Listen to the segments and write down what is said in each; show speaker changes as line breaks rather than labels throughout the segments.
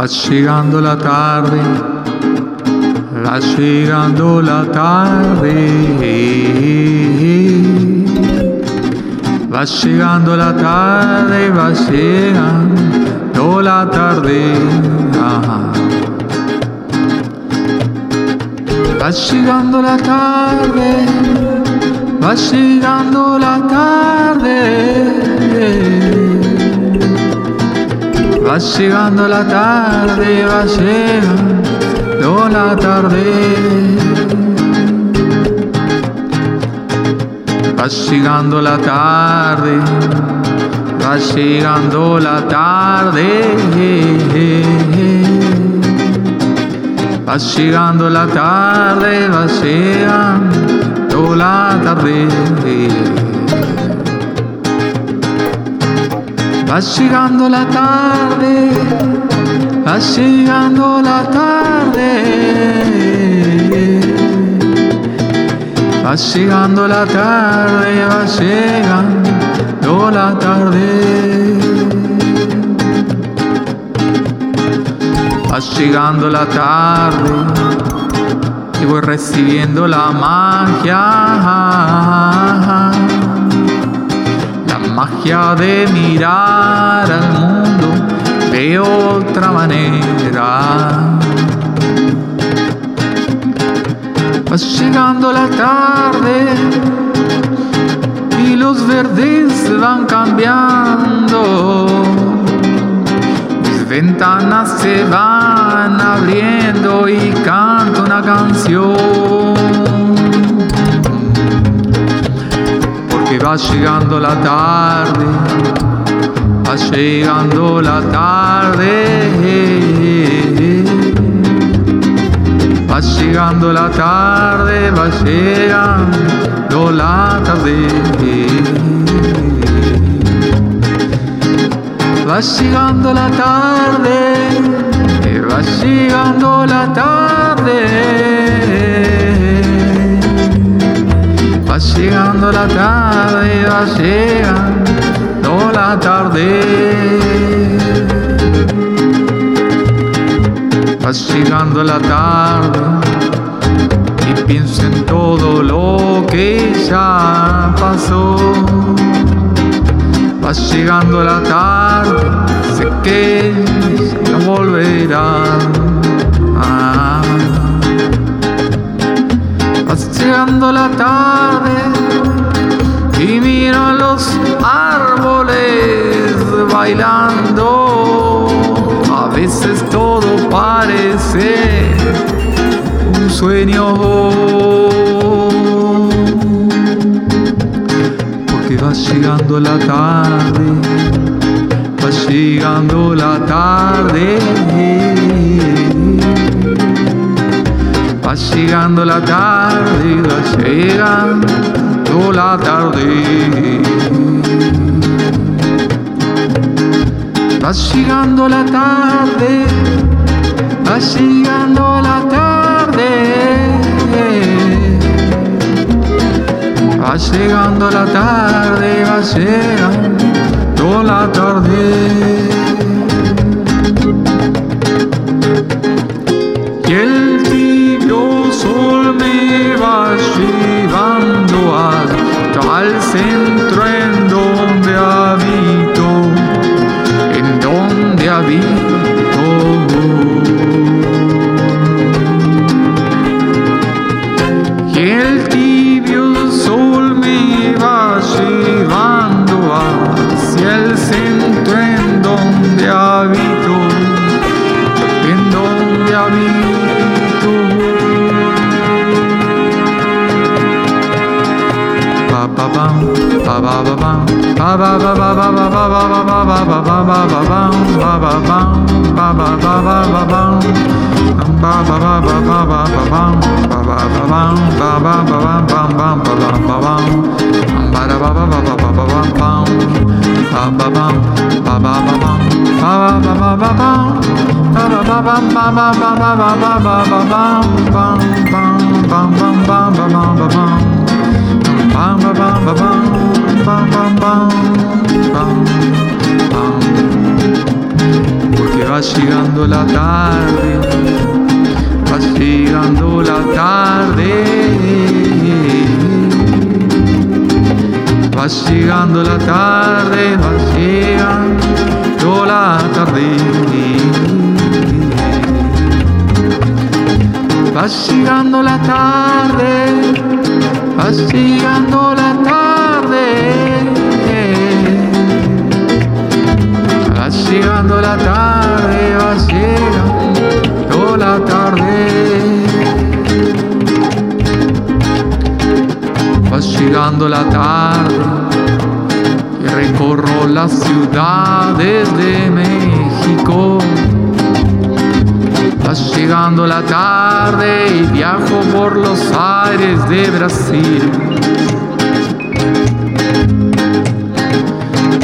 Va llegando la tarde, va llegando la tarde. Va llegando la tarde, va llegando la tarde. Va llegando la tarde, va llegando la tarde. Va llegando la tarde, va llegando la tarde. Va llegando la tarde, va llegando la tarde. Va llegando la tarde, va llegando la tarde. Va llegando la tarde, va llegando la tarde. Va llegando la tarde, va llegando la tarde. Va llegando la tarde y voy recibiendo la magia magia de mirar al mundo de otra manera. Va llegando la tarde y los verdes van cambiando. Mis ventanas se van abriendo y canto una canción. Va llegando la tarde, va llegando la tarde. Va llegando la tarde, va llegando la tarde. Va llegando la tarde, va llegando la tarde. Llegando la tarde, va llegando la tarde. Va llegando la tarde y pienso en todo lo que ya pasó. Va llegando la tarde, sé que no volverá. Va llegando la tarde y miro a los árboles bailando. A veces todo parece un sueño. Porque va llegando la tarde, va llegando la tarde Va llegando la tarde, va llegando la tarde. Va llegando la tarde, va llegando la tarde. Va llegando la tarde, va llegando la tarde. Centro en donde habito, Bum bum bum bum bum va la tarde, va llegando la tarde, va llegando la tarde, va llegando la tarde. Va llegando la tarde, va llegando la tarde. llegando la tarde, tarde. Va llegando la tarde y recorro las ciudades de México. Va llegando la tarde y viajo por los aires de Brasil.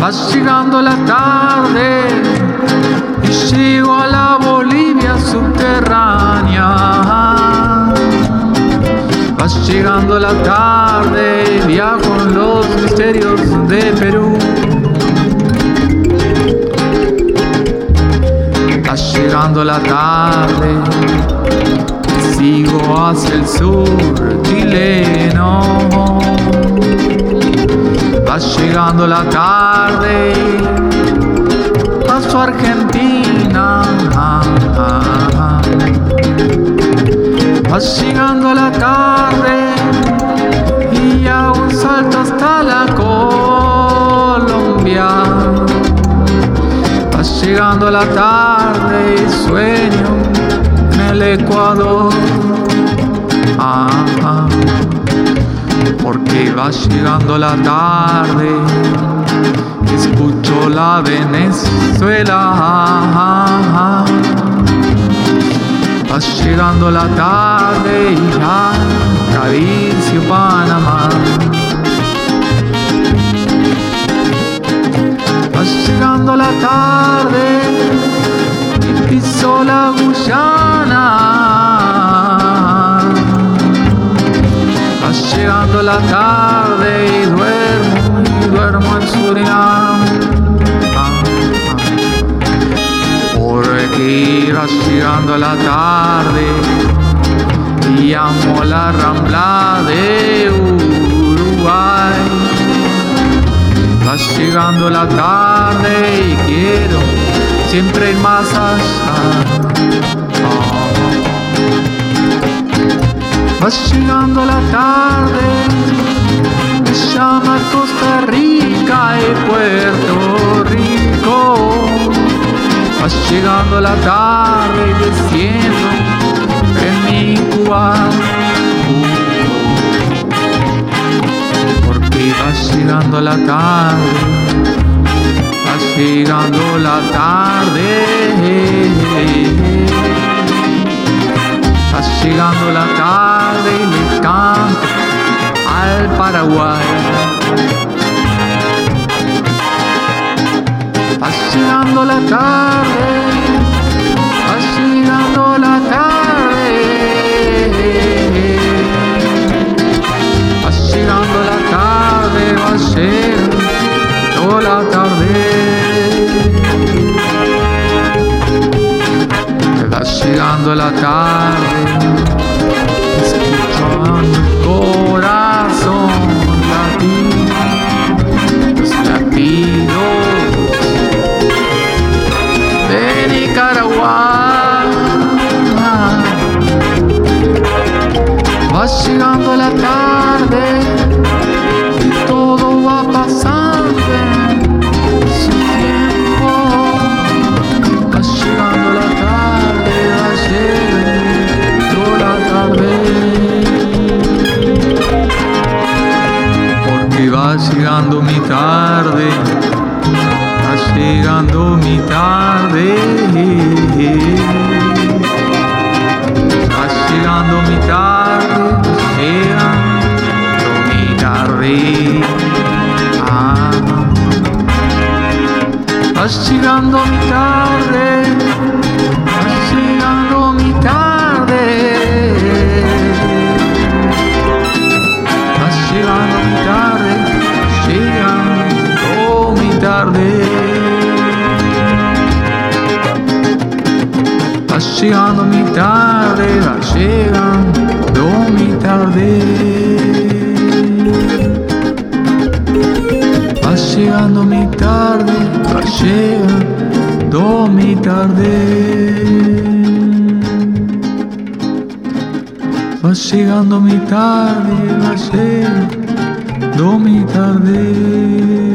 Va llegando la tarde y llego a la subterránea. Va llegando la tarde viajo en los misterios de Perú. Va llegando la tarde sigo hacia el sur chileno Va llegando la tarde, paso Argentina. Va llegando la tarde y hago un salto hasta la Colombia. Va llegando la tarde y sueño en el Ecuador. Ah, porque va llegando la tarde, escucho la Venezuela. Va llegando la tarde y ya acaricio Panamá. Va llegando la tarde y piso la Guyana. llegando la tarde y amo la rambla de Uruguay. Va llegando la tarde y quiero siempre ir más allá. Va llegando la tarde, me llama Costa Rica y Puerto Rico. Va llegando la tarde va llegando la tarde, va llegando la tarde llegando la tarde y le canto al Paraguay. Va llegando la tarde, los llegando mi tarde, va llegando mi tarde. Va llegando mi tarde, llegando mi tarde. llegando mi tarde, va llegando mi tarde. Va llegando mi tarde, va llegando mi tarde. Va llegando mi tarde, va llegando mi tarde.